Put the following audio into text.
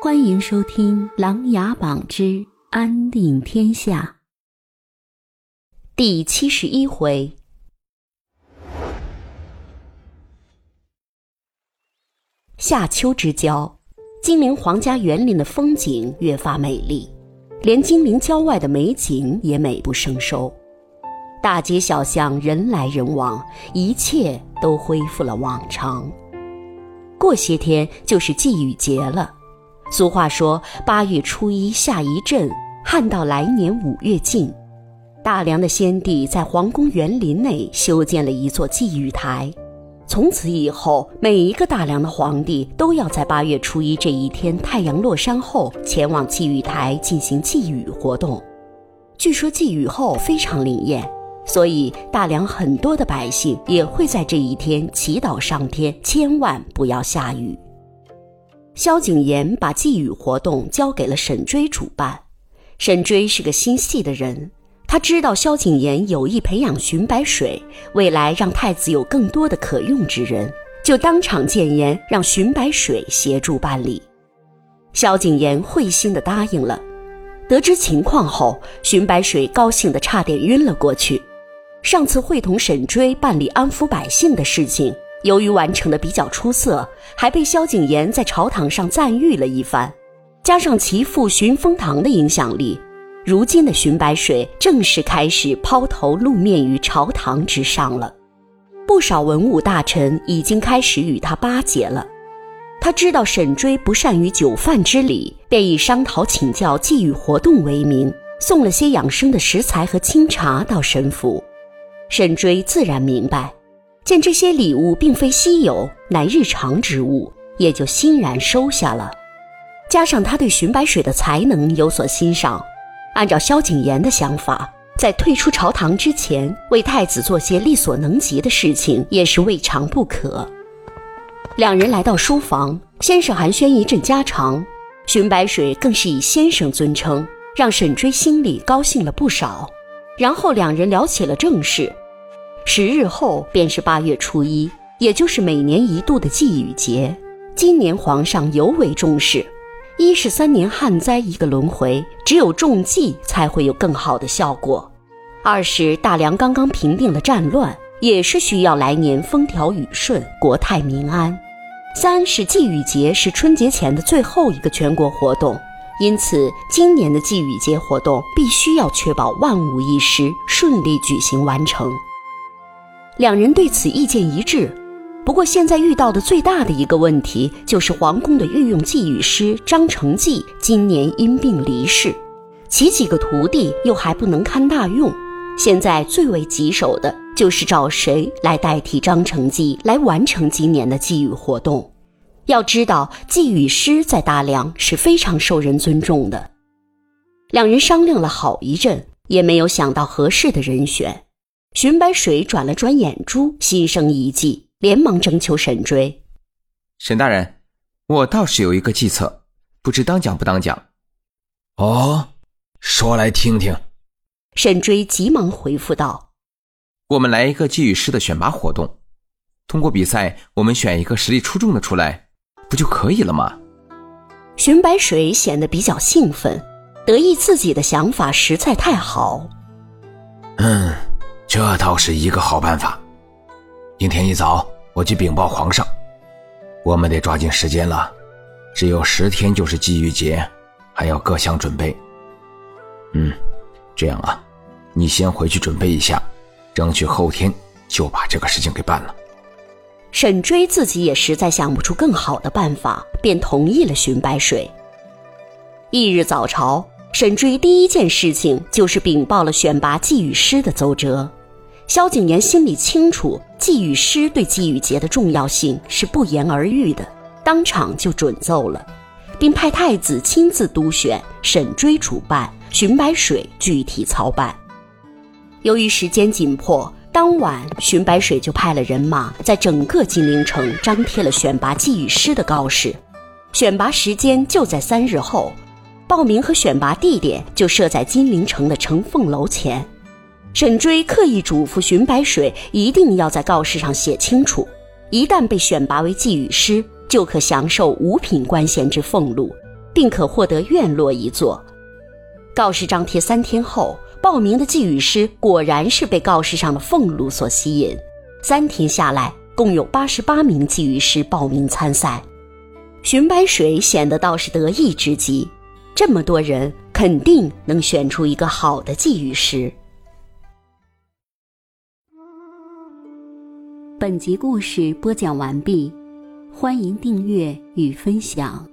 欢迎收听《琅琊榜之安定天下》第七十一回。夏秋之交，金陵皇家园林的风景越发美丽，连金陵郊外的美景也美不胜收。大街小巷人来人往，一切都恢复了往常。过些天就是祭雨节了。俗话说：“八月初一下一阵，旱到来年五月尽。”大梁的先帝在皇宫园林内修建了一座祭雨台，从此以后，每一个大梁的皇帝都要在八月初一这一天太阳落山后，前往祭雨台进行祭雨活动。据说祭雨后非常灵验。所以，大梁很多的百姓也会在这一天祈祷上天，千万不要下雨。萧景琰把祭雨活动交给了沈追主办。沈追是个心细的人，他知道萧景琰有意培养荀白水，未来让太子有更多的可用之人，就当场谏言让荀白水协助办理。萧景琰会心的答应了。得知情况后，荀白水高兴的差点晕了过去。上次会同沈追办理安抚百姓的事情，由于完成的比较出色，还被萧景琰在朝堂上赞誉了一番。加上其父荀丰堂的影响力，如今的荀白水正式开始抛头露面于朝堂之上了。不少文武大臣已经开始与他巴结了。他知道沈追不善于酒饭之礼，便以商讨请教祭雨活动为名，送了些养生的食材和清茶到沈府。沈追自然明白，见这些礼物并非稀有，乃日常之物，也就欣然收下了。加上他对荀白水的才能有所欣赏，按照萧景琰的想法，在退出朝堂之前，为太子做些力所能及的事情，也是未尝不可。两人来到书房，先是寒暄一阵家常，荀白水更是以先生尊称，让沈追心里高兴了不少。然后两人聊起了正事。十日后便是八月初一，也就是每年一度的祭雨节。今年皇上尤为重视，一是三年旱灾一个轮回，只有种祭才会有更好的效果；二是大梁刚刚平定了战乱，也是需要来年风调雨顺、国泰民安；三是祭雨节是春节前的最后一个全国活动。因此，今年的祭雨节活动必须要确保万无一失，顺利举行完成。两人对此意见一致。不过，现在遇到的最大的一个问题，就是皇宫的御用祭雨师张成济今年因病离世，其几个徒弟又还不能堪大用。现在最为棘手的就是找谁来代替张成济来完成今年的祭雨活动。要知道，祭雨师在大梁是非常受人尊重的。两人商量了好一阵，也没有想到合适的人选。荀白水转了转眼珠，心生一计，连忙征求沈追：“沈大人，我倒是有一个计策，不知当讲不当讲？”哦，说来听听。沈追急忙回复道：“我们来一个寄语诗的选拔活动，通过比赛，我们选一个实力出众的出来。”不就可以了吗？荀白水显得比较兴奋，得意自己的想法实在太好。嗯，这倒是一个好办法。明天一早我去禀报皇上。我们得抓紧时间了，只有十天就是祭雨节，还要各项准备。嗯，这样啊，你先回去准备一下，争取后天就把这个事情给办了。沈追自己也实在想不出更好的办法，便同意了荀白水。翌日早朝，沈追第一件事情就是禀报了选拔祭雨师的奏折。萧景琰心里清楚，祭雨师对祭雨节的重要性是不言而喻的，当场就准奏了，并派太子亲自督选，沈追主办，荀白水具体操办。由于时间紧迫。当晚，荀白水就派了人马在整个金陵城张贴了选拔祭雨师的告示，选拔时间就在三日后，报名和选拔地点就设在金陵城的承凤楼前。沈追刻意嘱咐荀白水，一定要在告示上写清楚，一旦被选拔为祭雨师，就可享受五品官衔之俸禄，并可获得院落一座。告示张贴三天后，报名的寄语师果然是被告示上的俸禄所吸引。三天下来，共有八十八名寄语师报名参赛。荀白水显得倒是得意之极，这么多人，肯定能选出一个好的寄语师。本集故事播讲完毕，欢迎订阅与分享。